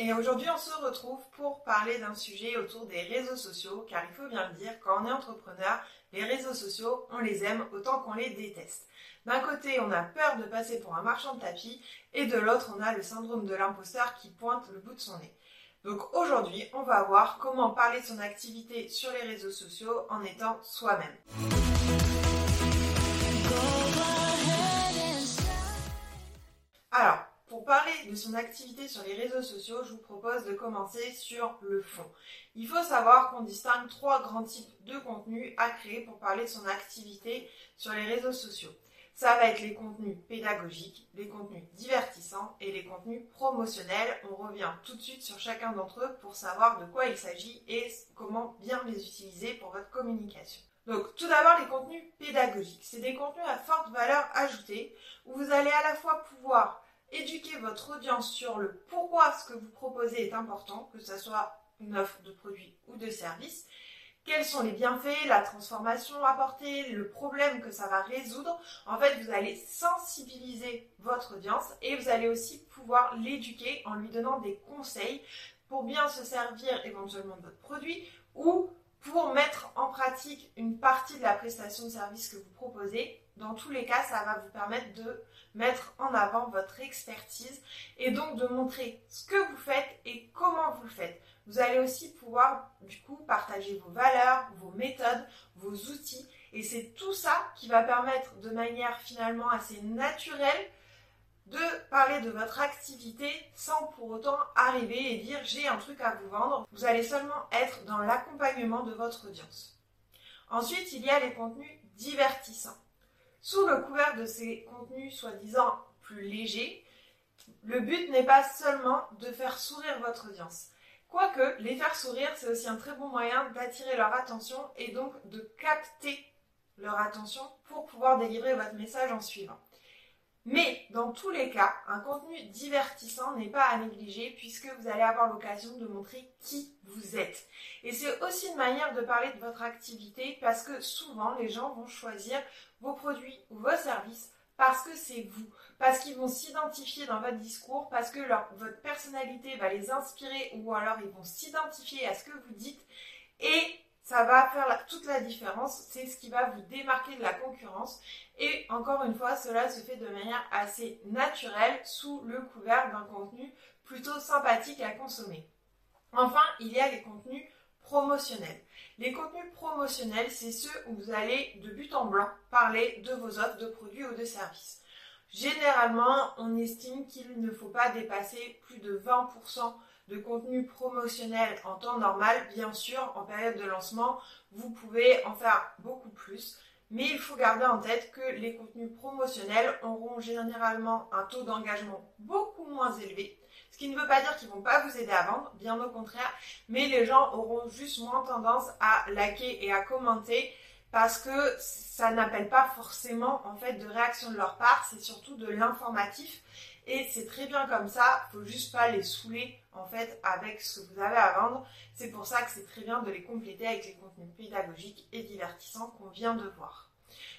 et aujourd'hui on se retrouve pour parler d'un sujet autour des réseaux sociaux car il faut bien le dire, quand on est entrepreneur, les réseaux sociaux, on les aime autant qu'on les déteste. D'un côté, on a peur de passer pour un marchand de tapis et de l'autre, on a le syndrome de l'imposteur qui pointe le bout de son nez. Donc aujourd'hui, on va voir comment parler de son activité sur les réseaux sociaux en étant soi-même. Alors, pour parler de son activité sur les réseaux sociaux, je vous propose de commencer sur le fond. Il faut savoir qu'on distingue trois grands types de contenus à créer pour parler de son activité sur les réseaux sociaux. Ça va être les contenus pédagogiques, les contenus divertissants et les contenus promotionnels. On revient tout de suite sur chacun d'entre eux pour savoir de quoi il s'agit et comment bien les utiliser pour votre communication. Donc tout d'abord les contenus pédagogiques. C'est des contenus à forte valeur ajoutée où vous allez à la fois pouvoir éduquer votre audience sur le pourquoi ce que vous proposez est important, que ce soit une offre de produit ou de service, quels sont les bienfaits, la transformation apportée, le problème que ça va résoudre. En fait, vous allez sensibiliser votre audience et vous allez aussi pouvoir l'éduquer en lui donnant des conseils pour bien se servir éventuellement de votre produit ou pour mettre en pratique une partie de la prestation de service que vous proposez. Dans tous les cas, ça va vous permettre de mettre en avant votre expertise et donc de montrer ce que vous faites et comment vous le faites. Vous allez aussi pouvoir du coup partager vos valeurs, vos méthodes, vos outils et c'est tout ça qui va permettre de manière finalement assez naturelle de parler de votre activité sans pour autant arriver et dire j'ai un truc à vous vendre. Vous allez seulement être dans l'accompagnement de votre audience. Ensuite, il y a les contenus divertissants. Sous le couvert de ces contenus soi-disant plus légers, le but n'est pas seulement de faire sourire votre audience. Quoique, les faire sourire, c'est aussi un très bon moyen d'attirer leur attention et donc de capter leur attention pour pouvoir délivrer votre message en suivant. Mais dans tous les cas, un contenu divertissant n'est pas à négliger puisque vous allez avoir l'occasion de montrer qui vous êtes. Et c'est aussi une manière de parler de votre activité parce que souvent les gens vont choisir vos produits ou vos services parce que c'est vous, parce qu'ils vont s'identifier dans votre discours, parce que votre personnalité va les inspirer ou alors ils vont s'identifier à ce que vous dites et ça va faire toute la différence. C'est ce qui va vous démarquer de la concurrence. Et encore une fois, cela se fait de manière assez naturelle sous le couvert d'un contenu plutôt sympathique à consommer. Enfin, il y a les contenus promotionnels. Les contenus promotionnels, c'est ceux où vous allez de but en blanc parler de vos offres de produits ou de services. Généralement, on estime qu'il ne faut pas dépasser plus de 20% de contenu promotionnel en temps normal. Bien sûr, en période de lancement, vous pouvez en faire beaucoup plus. Mais il faut garder en tête que les contenus promotionnels auront généralement un taux d'engagement beaucoup moins élevé. Ce qui ne veut pas dire qu'ils vont pas vous aider à vendre, bien au contraire, mais les gens auront juste moins tendance à liker et à commenter parce que ça n'appelle pas forcément en fait de réaction de leur part, c'est surtout de l'informatif et c'est très bien comme ça, faut juste pas les saouler en fait avec ce que vous avez à vendre. C'est pour ça que c'est très bien de les compléter avec les contenus pédagogiques et divertissants qu'on vient de voir.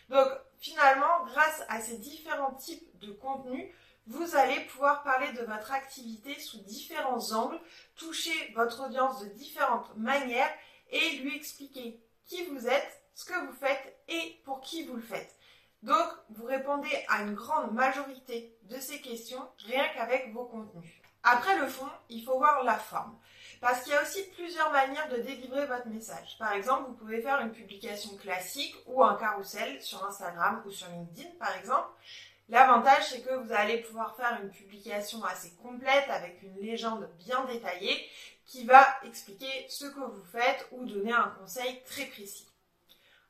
Donc finalement, grâce à ces différents types de contenus, vous allez pouvoir parler de votre activité sous différents angles, toucher votre audience de différentes manières et lui expliquer qui vous êtes, ce que vous faites et pour qui vous le faites. Donc, répondez à une grande majorité de ces questions rien qu'avec vos contenus. Après le fond, il faut voir la forme. Parce qu'il y a aussi plusieurs manières de délivrer votre message. Par exemple, vous pouvez faire une publication classique ou un carrousel sur Instagram ou sur LinkedIn, par exemple. L'avantage, c'est que vous allez pouvoir faire une publication assez complète avec une légende bien détaillée qui va expliquer ce que vous faites ou donner un conseil très précis.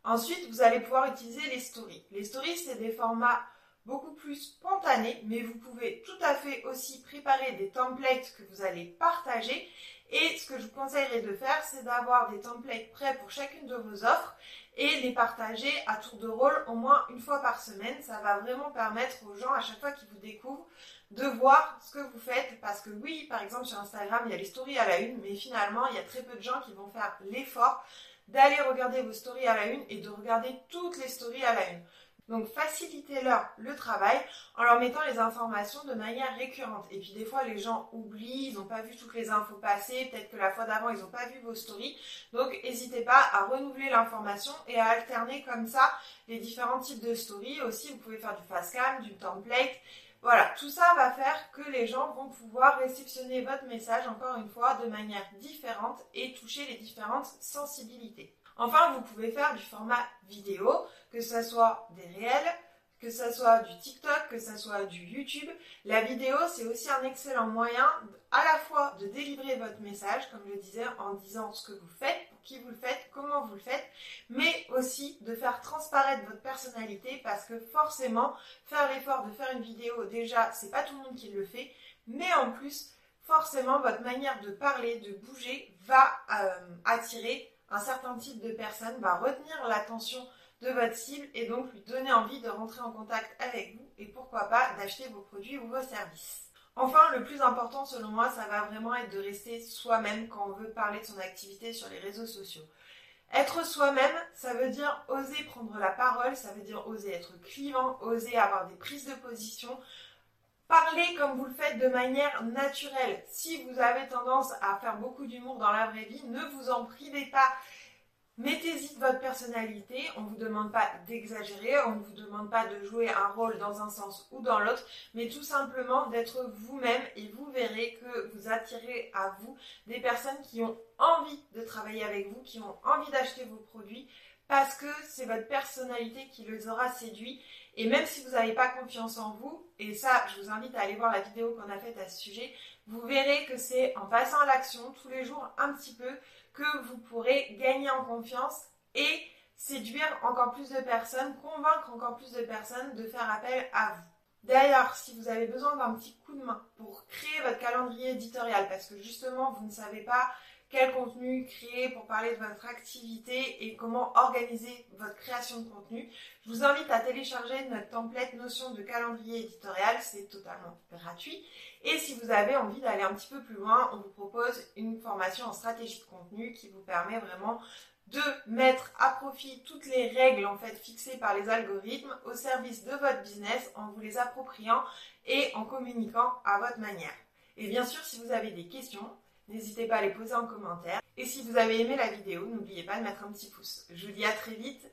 Ensuite, vous allez pouvoir utiliser les stories. Les stories, c'est des formats beaucoup plus spontanés, mais vous pouvez tout à fait aussi préparer des templates que vous allez partager. Et ce que je vous conseillerais de faire, c'est d'avoir des templates prêts pour chacune de vos offres et les partager à tour de rôle au moins une fois par semaine. Ça va vraiment permettre aux gens, à chaque fois qu'ils vous découvrent, de voir ce que vous faites. Parce que oui, par exemple, sur Instagram, il y a les stories à la une, mais finalement, il y a très peu de gens qui vont faire l'effort d'aller regarder vos stories à la une et de regarder toutes les stories à la une. Donc facilitez-leur le travail en leur mettant les informations de manière récurrente. Et puis des fois les gens oublient, ils n'ont pas vu toutes les infos passer, peut-être que la fois d'avant ils n'ont pas vu vos stories. Donc n'hésitez pas à renouveler l'information et à alterner comme ça les différents types de stories. Aussi vous pouvez faire du fast cam, du template. Voilà, tout ça va faire que les gens vont pouvoir réceptionner votre message encore une fois de manière différente et toucher les différentes sensibilités. Enfin, vous pouvez faire du format vidéo, que ce soit des réels, que ce soit du TikTok, que ce soit du YouTube. La vidéo, c'est aussi un excellent moyen à la fois de délivrer votre message, comme je le disais, en disant ce que vous faites, qui vous le faites, comment vous le faites, mais aussi de faire transparaître votre personnalité parce que forcément, faire l'effort de faire une vidéo, déjà, c'est pas tout le monde qui le fait, mais en plus, forcément, votre manière de parler, de bouger va euh, attirer un certain type de personne, va retenir l'attention de votre cible et donc lui donner envie de rentrer en contact avec vous et pourquoi pas d'acheter vos produits ou vos services. Enfin, le plus important selon moi, ça va vraiment être de rester soi-même quand on veut parler de son activité sur les réseaux sociaux. Être soi-même, ça veut dire oser prendre la parole, ça veut dire oser être clivant, oser avoir des prises de position, parler comme vous le faites de manière naturelle. Si vous avez tendance à faire beaucoup d'humour dans la vraie vie, ne vous en privez pas. Mettez-y votre personnalité, on ne vous demande pas d'exagérer, on ne vous demande pas de jouer un rôle dans un sens ou dans l'autre, mais tout simplement d'être vous-même et vous verrez que vous attirez à vous des personnes qui ont envie de travailler avec vous, qui ont envie d'acheter vos produits parce que c'est votre personnalité qui les aura séduits. Et même si vous n'avez pas confiance en vous, et ça, je vous invite à aller voir la vidéo qu'on a faite à ce sujet, vous verrez que c'est en passant à l'action tous les jours un petit peu que vous pourrez gagner en confiance et séduire encore plus de personnes, convaincre encore plus de personnes de faire appel à vous. D'ailleurs, si vous avez besoin d'un petit coup de main pour créer votre calendrier éditorial, parce que justement vous ne savez pas quel contenu créer pour parler de votre activité et comment organiser votre création de contenu, je vous invite à télécharger notre template notion de calendrier éditorial, c'est totalement gratuit. Et si vous avez envie d'aller un petit peu plus loin, on vous propose une formation en stratégie de contenu qui vous permet vraiment de mettre à profit toutes les règles en fait fixées par les algorithmes au service de votre business en vous les appropriant et en communiquant à votre manière. Et bien sûr, si vous avez des questions, N'hésitez pas à les poser en commentaire. Et si vous avez aimé la vidéo, n'oubliez pas de mettre un petit pouce. Je vous dis à très vite